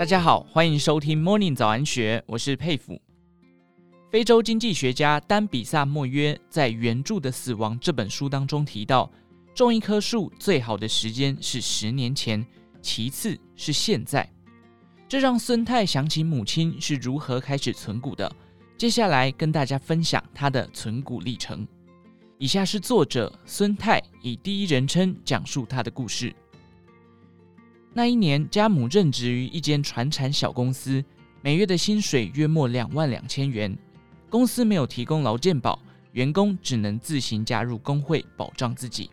大家好，欢迎收听 Morning 早安学，我是佩服。非洲经济学家丹比萨莫约在《原著的死亡》这本书当中提到，种一棵树最好的时间是十年前，其次是现在。这让孙太想起母亲是如何开始存股的。接下来跟大家分享他的存股历程。以下是作者孙太以第一人称讲述他的故事。那一年，家母任职于一间传产小公司，每月的薪水约莫两万两千元。公司没有提供劳健保，员工只能自行加入工会保障自己。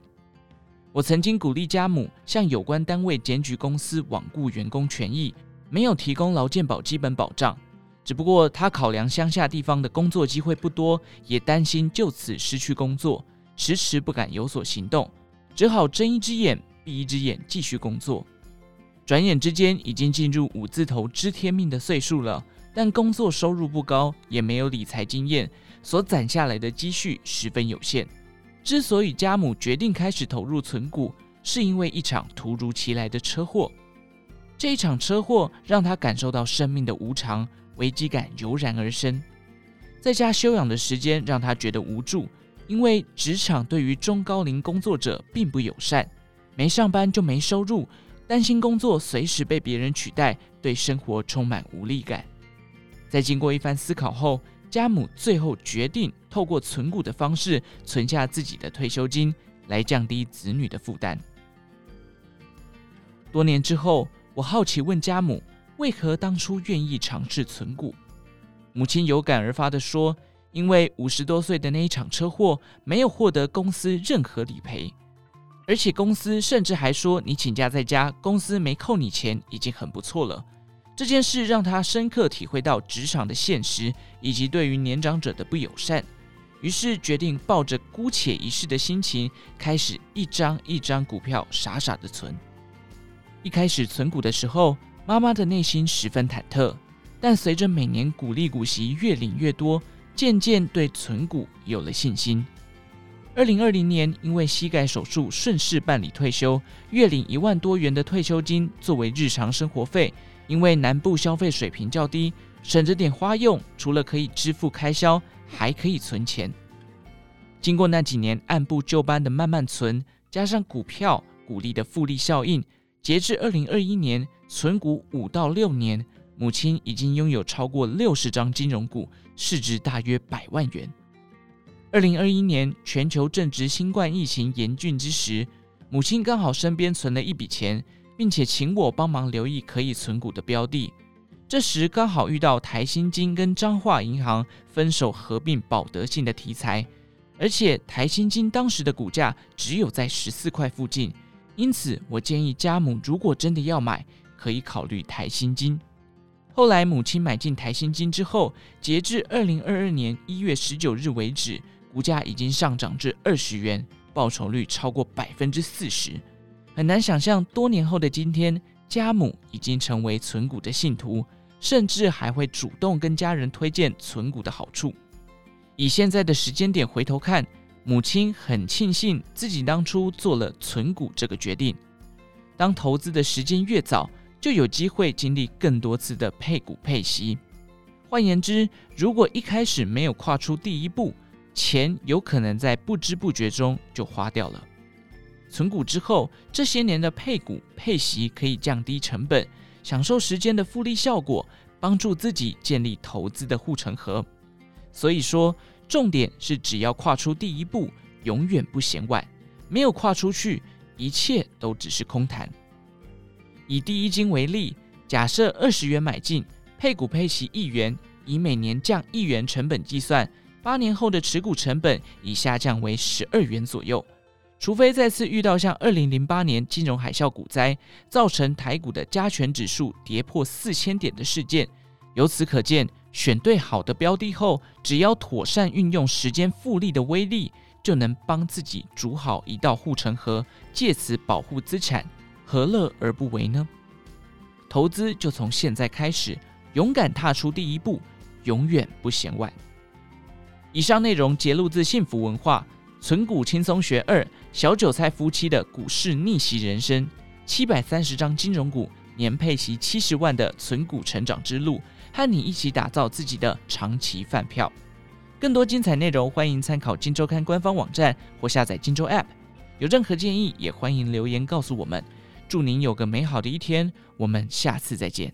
我曾经鼓励家母向有关单位检举公司罔顾员工权益，没有提供劳健保基本保障。只不过他考量乡下地方的工作机会不多，也担心就此失去工作，迟迟不敢有所行动，只好睁一只眼闭一只眼继续工作。转眼之间，已经进入五字头知天命的岁数了，但工作收入不高，也没有理财经验，所攒下来的积蓄十分有限。之所以家母决定开始投入存股，是因为一场突如其来的车祸。这一场车祸让他感受到生命的无常，危机感油然而生。在家休养的时间让他觉得无助，因为职场对于中高龄工作者并不友善，没上班就没收入。担心工作随时被别人取代，对生活充满无力感。在经过一番思考后，家母最后决定透过存股的方式存下自己的退休金，来降低子女的负担。多年之后，我好奇问家母，为何当初愿意尝试存股？母亲有感而发地说：“因为五十多岁的那一场车祸，没有获得公司任何理赔。”而且公司甚至还说，你请假在家，公司没扣你钱，已经很不错了。这件事让他深刻体会到职场的现实，以及对于年长者的不友善。于是决定抱着姑且一试的心情，开始一张一张股票傻傻的存。一开始存股的时候，妈妈的内心十分忐忑，但随着每年股利股息越领越多，渐渐对存股有了信心。二零二零年，因为膝盖手术顺势办理退休，月领一万多元的退休金作为日常生活费。因为南部消费水平较低，省着点花用，除了可以支付开销，还可以存钱。经过那几年按部就班的慢慢存，加上股票股利的复利效应，截至二零二一年，存股五到六年，母亲已经拥有超过六十张金融股，市值大约百万元。二零二一年，全球正值新冠疫情严峻之时，母亲刚好身边存了一笔钱，并且请我帮忙留意可以存股的标的。这时刚好遇到台新金跟彰化银行分手合并保德信的题材，而且台新金当时的股价只有在十四块附近，因此我建议家母如果真的要买，可以考虑台新金。后来母亲买进台新金之后，截至二零二二年一月十九日为止。股价已经上涨至二十元，报酬率超过百分之四十，很难想象多年后的今天，家母已经成为存股的信徒，甚至还会主动跟家人推荐存股的好处。以现在的时间点回头看，母亲很庆幸自己当初做了存股这个决定。当投资的时间越早，就有机会经历更多次的配股配息。换言之，如果一开始没有跨出第一步，钱有可能在不知不觉中就花掉了。存股之后，这些年的配股配息可以降低成本，享受时间的复利效果，帮助自己建立投资的护城河。所以说，重点是只要跨出第一步，永远不嫌晚。没有跨出去，一切都只是空谈。以第一金为例，假设二十元买进，配股配息一元，以每年降一元成本计算。八年后的持股成本已下降为十二元左右，除非再次遇到像二零零八年金融海啸股灾，造成台股的加权指数跌破四千点的事件。由此可见，选对好的标的后，只要妥善运用时间复利的威力，就能帮自己筑好一道护城河，借此保护资产，何乐而不为呢？投资就从现在开始，勇敢踏出第一步，永远不嫌晚。以上内容节录自幸福文化《存股轻松学二》，小韭菜夫妻的股市逆袭人生，七百三十张金融股年配息七十万的存股成长之路，和你一起打造自己的长期饭票。更多精彩内容，欢迎参考《金周刊》官方网站或下载《金周 App》。有任何建议，也欢迎留言告诉我们。祝您有个美好的一天，我们下次再见。